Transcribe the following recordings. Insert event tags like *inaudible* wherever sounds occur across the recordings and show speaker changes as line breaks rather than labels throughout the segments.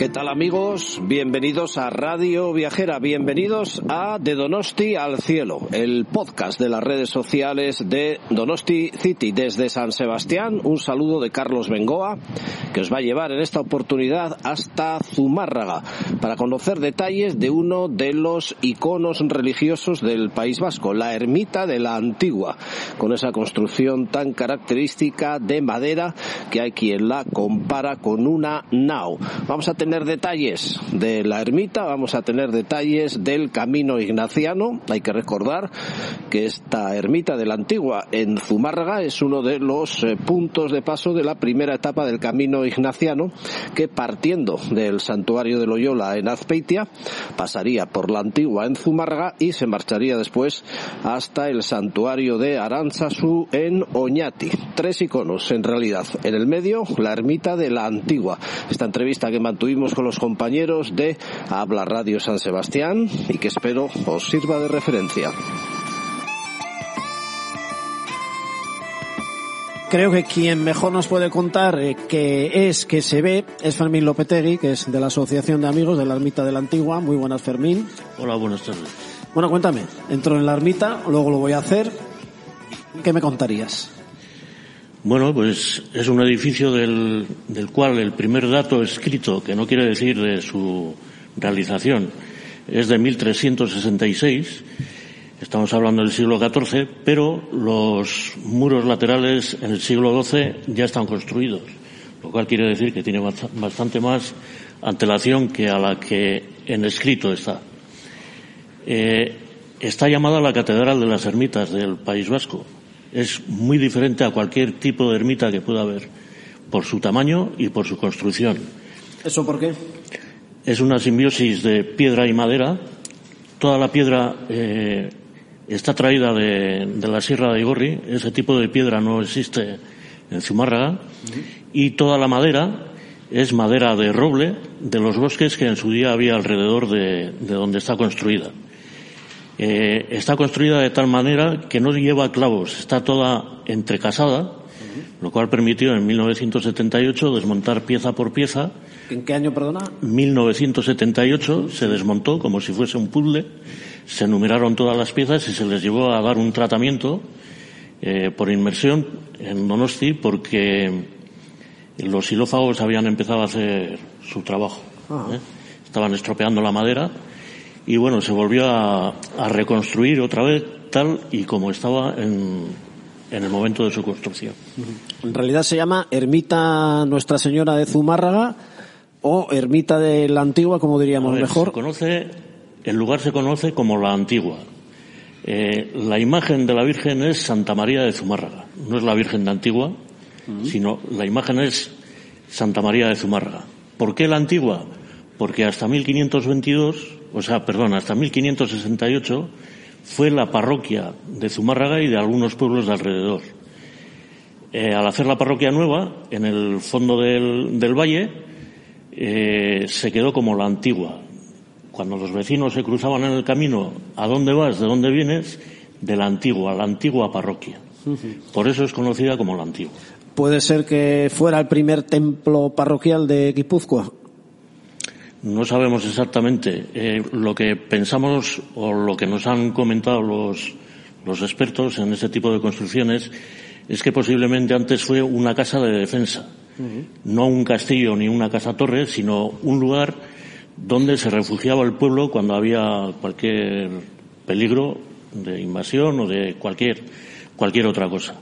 ¿Qué tal amigos? Bienvenidos a Radio Viajera, bienvenidos a De Donosti al Cielo, el podcast de las redes sociales de Donosti City desde San Sebastián. Un saludo de Carlos Bengoa que os va a llevar en esta oportunidad hasta Zumárraga para conocer detalles de uno de los iconos religiosos del País Vasco, la ermita de la Antigua, con esa construcción tan característica de madera que hay quien la compara con una nao. Vamos a tener tener detalles de la ermita, vamos a tener detalles del camino ignaciano. Hay que recordar que esta ermita de la antigua en Zumárraga es uno de los eh, puntos de paso de la primera etapa del camino ignaciano que partiendo del santuario de Loyola en Azpeitia pasaría por la antigua en Zumárraga y se marcharía después hasta el santuario de Aranzazu en Oñati. Tres iconos en realidad. En el medio la ermita de la antigua. Esta entrevista que mantuvimos con los compañeros de Habla Radio San Sebastián y que espero os sirva de referencia.
Creo que quien mejor nos puede contar eh, que es, que se ve, es Fermín Lopetegui, que es de la Asociación de Amigos de la Ermita de la Antigua. Muy buenas, Fermín.
Hola, buenas tardes.
Bueno, cuéntame, entro en la ermita, luego lo voy a hacer. ¿Qué me contarías?
Bueno, pues es un edificio del, del, cual el primer dato escrito, que no quiere decir de su realización, es de 1366. Estamos hablando del siglo XIV, pero los muros laterales en el siglo XII ya están construidos, lo cual quiere decir que tiene bastante más antelación que a la que en escrito está. Eh, está llamada la Catedral de las Ermitas del País Vasco es muy diferente a cualquier tipo de ermita que pueda haber, por su tamaño y por su construcción.
¿Eso por qué?
Es una simbiosis de piedra y madera. Toda la piedra eh, está traída de, la Sierra de Igorri. Ese tipo de piedra no existe en Zumárraga. Y toda la madera es madera de roble de los bosques que en su día había alrededor de donde está construida. Eh, está construida de tal manera que no lleva clavos, está toda entrecasada, lo cual permitió en 1978 desmontar pieza por pieza.
¿En qué año, perdona?
1978 se desmontó como si fuese un puzzle, se numeraron todas las piezas y se les llevó a dar un tratamiento eh, por inmersión en Donosti porque los xilófagos habían empezado a hacer su trabajo. ¿eh? Estaban estropeando la madera y bueno, se volvió a, reconstruir otra vez tal y como estaba en, en, el momento de su construcción.
En realidad se llama Ermita Nuestra Señora de Zumárraga o Ermita de la Antigua, como diríamos mejor.
Se conoce, el lugar se conoce como la Antigua. Eh, la imagen de la Virgen es Santa María de Zumárraga. No es la Virgen de Antigua, sino la imagen es Santa María de Zumárraga. ¿Por qué la Antigua? Porque hasta 1522 o sea, perdón, hasta 1568 fue la parroquia de Zumárraga y de algunos pueblos de alrededor. Eh, al hacer la parroquia nueva, en el fondo del, del valle, eh, se quedó como la antigua. Cuando los vecinos se cruzaban en el camino, ¿a dónde vas? ¿De dónde vienes? De la antigua, la antigua parroquia. Por eso es conocida como la antigua.
¿Puede ser que fuera el primer templo parroquial de Guipúzcoa?
No sabemos exactamente. Eh, lo que pensamos o lo que nos han comentado los, los expertos en este tipo de construcciones es que posiblemente antes fue una casa de defensa. No un castillo ni una casa torre, sino un lugar donde se refugiaba el pueblo cuando había cualquier peligro de invasión o de cualquier, cualquier otra cosa.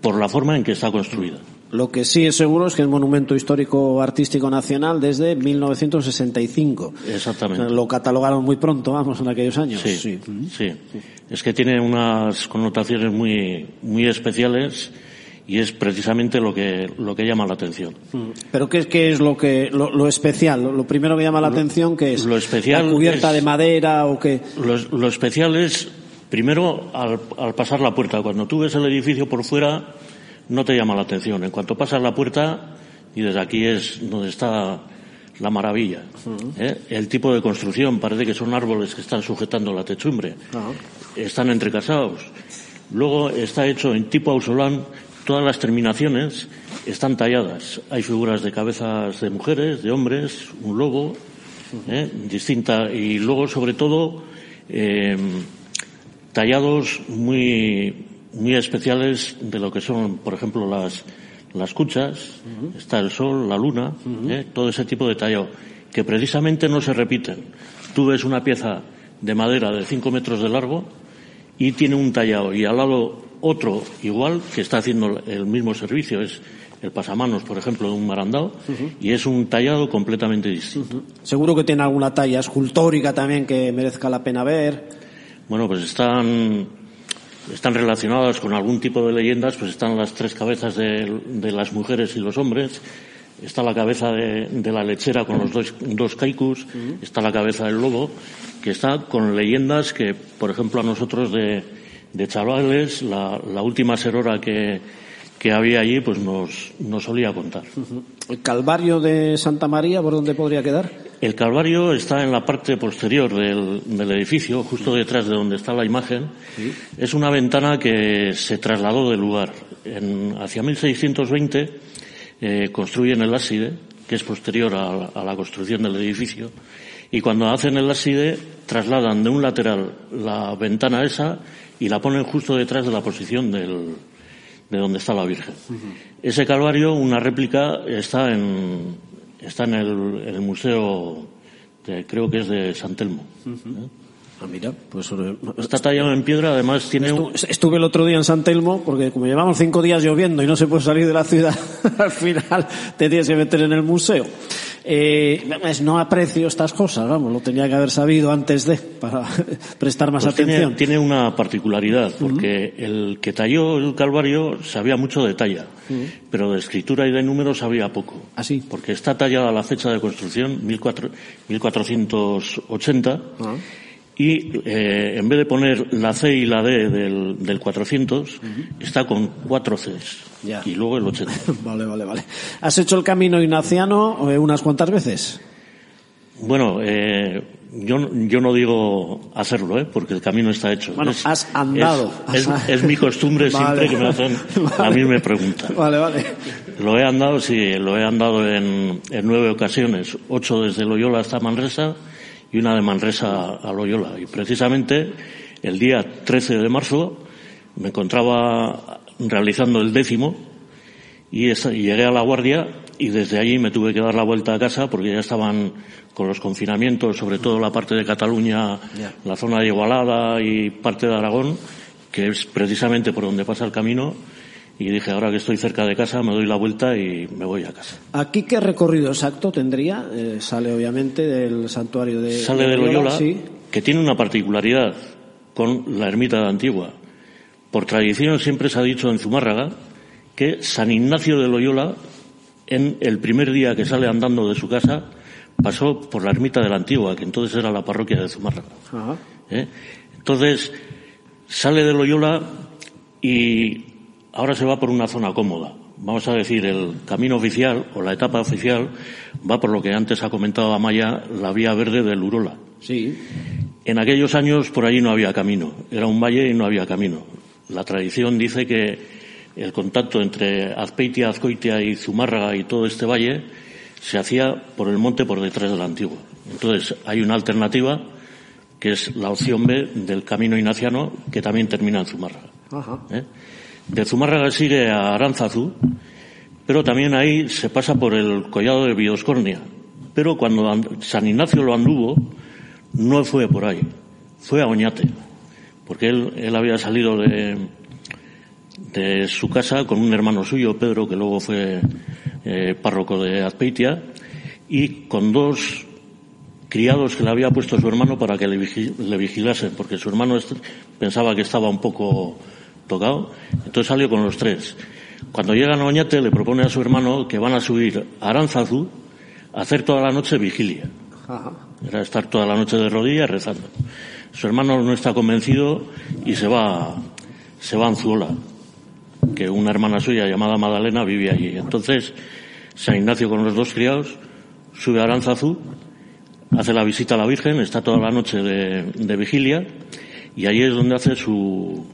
Por la forma en que está construida.
Lo que sí es seguro es que es monumento histórico artístico nacional desde 1965.
Exactamente.
Lo catalogaron muy pronto, vamos, en aquellos años.
Sí, sí. Es que tiene unas connotaciones muy, muy especiales y es precisamente lo que, lo que llama la atención.
Pero ¿qué, qué es lo que, lo, lo especial? Lo primero que llama la atención, que es?
Lo especial
¿La cubierta
es-
de madera o qué?
Lo, lo especial es, primero, al, al pasar la puerta. Cuando tú ves el edificio por fuera, no te llama la atención. En cuanto pasas la puerta, y desde aquí es donde está la maravilla. ¿eh? El tipo de construcción, parece que son árboles que están sujetando la techumbre. Están entrecasados. Luego está hecho en tipo ausolán, todas las terminaciones están talladas. Hay figuras de cabezas de mujeres, de hombres, un lobo, ¿eh? distinta. Y luego, sobre todo, eh, tallados muy, muy especiales de lo que son, por ejemplo, las, las cuchas, está el sol, la luna, ¿eh? todo ese tipo de tallado, que precisamente no se repiten. Tú ves una pieza de madera de 5 metros de largo y tiene un tallado y al lado otro igual que está haciendo el mismo servicio, es el pasamanos, por ejemplo, de un marandao, y es un tallado completamente distinto.
Seguro que tiene alguna talla escultórica también que merezca la pena ver.
Bueno, pues están, están relacionadas con algún tipo de leyendas, pues están las tres cabezas de, de las mujeres y los hombres, está la cabeza de, de la lechera con los dos, dos kaikus, está la cabeza del lobo, que está con leyendas que, por ejemplo, a nosotros de, de chavales, la, la última serora que, que había allí, pues nos, nos solía contar.
¿El Calvario de Santa María por dónde podría quedar?
El Calvario está en la parte posterior del, del edificio, justo detrás de donde está la imagen. Es una ventana que se trasladó del lugar. En, hacia 1620 eh, construyen el ábside, que es posterior a, la- a la construcción del edificio, y cuando hacen el ábside trasladan de un lateral la ventana esa y la ponen justo detrás de la posición del, de donde está la Virgen. Ese Calvario, una réplica, está en, está en el, museo, de- creo que es de San Telmo.
Ah, mira, pues eh,
Está tallado en piedra, además tiene un,
Estu- Estuve el otro día en San Telmo, porque como llevamos cinco días lloviendo y no se puede salir de la ciudad, *laughs* al final te tienes que meter en el museo. Eh, no aprecio estas cosas, vamos, lo tenía que haber sabido antes de, para *laughs* prestar más
pues
atención.
tiene una particularidad, porque el que talló el Calvario sabía mucho de talla, pero de escritura y de números sabía poco.
Así.
Porque está tallada la fecha de construcción, 1400 1480,
Ah.
Y eh, en vez de poner la C y la D del, del 400, está con cuatro Cs.
Ya.
Y luego el 80. *laughs*
Vale, vale, vale. ¿Has hecho el camino ignaciano eh, unas cuantas veces?
Bueno, eh, yo, yo no digo hacerlo, ¿eh? porque el camino está hecho.
Bueno, has andado.
Es, es- *laughs* es mi costumbre
Vale.
siempre que me hacen *laughs*
Vale.
misma pregunta.
Vale, vale.
Lo he andado, sí, lo he andado en, en nueve ocasiones. Ocho desde Loyola hasta Manresa y una de Manresa a Loyola. Y precisamente el día 13 de marzo me encontraba realizando el décimo y, esa- y llegué a la guardia y desde allí me tuve que dar la vuelta a casa porque ya estaban con los confinamientos, sobre todo la parte de Cataluña, la zona de Igualada y parte de Aragón, que es precisamente por donde pasa el camino. Y dije, ahora que estoy cerca de casa, me doy la vuelta y me voy a casa.
¿Aquí qué recorrido exacto tendría? Eh, sale obviamente del santuario de
Sale de Loyola,
sí.
que tiene una particularidad con la ermita de Antigua. Por tradición siempre se ha dicho en Zumárraga que San Ignacio de Loyola, en el primer día que sale andando de su casa, pasó por la ermita de la Antigua, que entonces era la parroquia de Zumárraga.
Ajá.
¿eh? Entonces, sale de Loyola y ahora se va por una zona cómoda. Vamos a decir, el camino oficial o la etapa oficial va por lo que antes ha comentado Amaya, la vía verde del Urola.
Sí.
En aquellos años por allí no había camino, era un valle y no había camino. La tradición dice que el contacto entre Azpeitia, Azcoitia y Zumárraga y todo este valle se hacía por el monte por detrás de la antigua. Entonces hay una alternativa que es la opción B del camino ignaciano que también termina en Zumárraga.
Ajá.
¿eh? De Zumárraga sigue a Aránzazu, pero también ahí se pasa por el collado de Bioscornia. Pero cuando and- San Ignacio lo anduvo, no fue por ahí, fue a Oñate, porque él, él había salido de, de su casa con un hermano suyo, Pedro, que luego fue eh, párroco de Azpeitia, y con dos criados que le había puesto su hermano para que le, vigilasen, porque su hermano pensaba que estaba un poco tocado, entonces salió con los tres. Cuando llega a Oñate le propone a su hermano que van a subir a Aranzazú a hacer toda la noche vigilia. Era estar toda la noche de rodillas rezando. Su hermano no está convencido y se va, se va a Anzuola, que una hermana suya llamada Madalena vive allí. Entonces, San Ignacio con los dos criados sube a Aranzazú hace la visita a la Virgen, está toda la noche de, vigilia y ahí es donde hace su,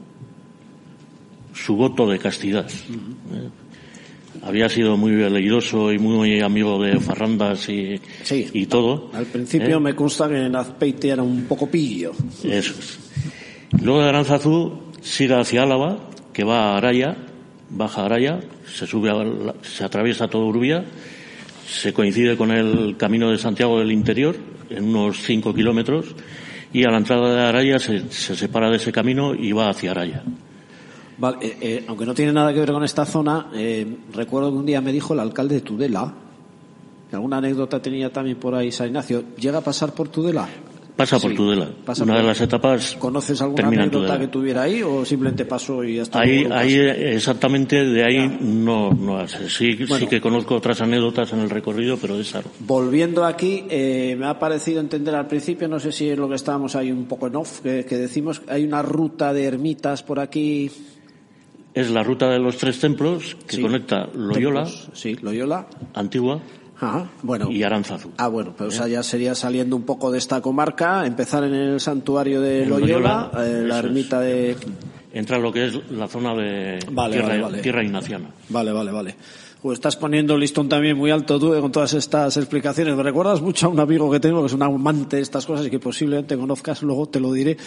su voto de castidad. ¿eh? Había sido muy veleidoso y muy amigo de farrandas y, y todo.
Al principio ¿eh? me consta que en Azpeite era un poco pillo.
Eso es. Luego de Aranzazú sigue hacia Álava, que va a Araya, baja a Araya, se sube, se atraviesa todo Urbia se coincide con el camino de Santiago del Interior, en unos 5 kilómetros, y a la entrada de Araya se, separa de ese camino y va hacia Araya.
Vale, eh, eh, aunque no tiene nada que ver con esta zona, eh, recuerdo que un día me dijo el alcalde de Tudela, que alguna anécdota tenía también por ahí San Ignacio, ¿llega a pasar por Tudela?
Pasa por Tudela. Una de las etapas.
¿Conoces alguna anécdota que tuviera ahí o simplemente pasó y hasta
Ahí, ahí exactamente de ahí no, no Sí, sí que conozco otras anécdotas en el recorrido, pero de esa
Volviendo aquí, eh, me ha parecido entender al principio, no sé si es lo que estábamos ahí un poco en off, que, decimos hay una ruta de ermitas por aquí.
Es la ruta de los tres templos que conecta Loyola.
Sí, Loyola.
Antigua
bueno.
y Aranzazu.
Ah, bueno, pero ¿Eh? ya sería saliendo un poco de esta comarca, empezar en el santuario de Loyola, eh, la ermita de...
Entra lo que es la zona de tierra, ignaciana.
Vale, vale, vale. Pues estás poniendo el listón también muy alto tú eh, con todas estas explicaciones. Me recuerdas mucho a un amigo que tengo que es un amante de estas cosas y que posiblemente conozcas, luego te lo diré.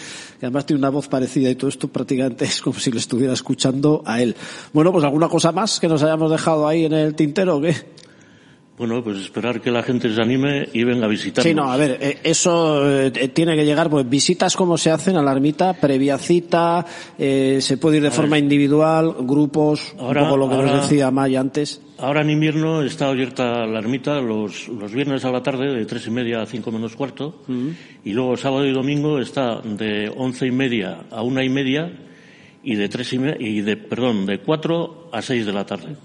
Y además tiene una voz parecida y todo esto prácticamente *laughs* es como si le estuviera escuchando a él. Bueno, pues alguna cosa más que nos hayamos dejado ahí en el tintero o qué?
Bueno, pues esperar que la gente se anime y venga a visitarnos.
Sí, no, a ver, eh, eso eh, tiene que llegar, pues visitas como se hacen a la ermita, previa cita, eh, se puede ir de forma individual, grupos, ahora, un poco lo que nos decía Maya antes.
Ahora en invierno está abierta la ermita los, los viernes a la tarde de tres y media a cinco menos cuarto. Y luego sábado y domingo está de once y media a una y media y de tres y, y de, perdón, de cuatro a seis de la tarde.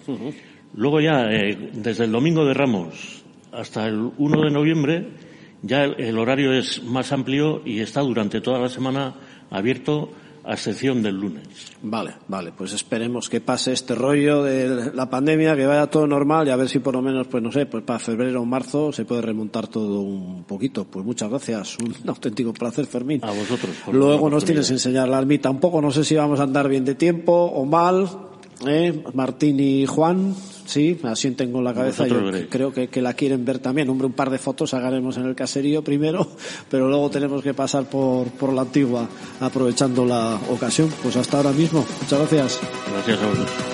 Luego ya, eh, desde el domingo de Ramos hasta el 1 de noviembre, ya el, horario es más amplio y está durante toda la semana abierto a excepción del lunes.
Vale, vale, pues esperemos que pase este rollo de la pandemia, que vaya todo normal y a ver si por lo menos, pues no sé, pues para febrero o marzo se puede remontar todo un poquito. Pues muchas gracias, un *laughs* auténtico placer, Fermín.
A vosotros.
Luego nos tienes que enseñar la almita un poco, no sé si vamos a andar bien de tiempo o mal. ¿eh? Martín y Juan, Sí, asienten con la cabeza. Yo creo que, que, la quieren ver también. Hombre, un par de fotos sacaremos en el caserío primero, *laughs* pero luego tenemos que pasar por, por la antigua aprovechando la ocasión. Pues hasta ahora mismo. Muchas gracias.
Gracias a vosotros.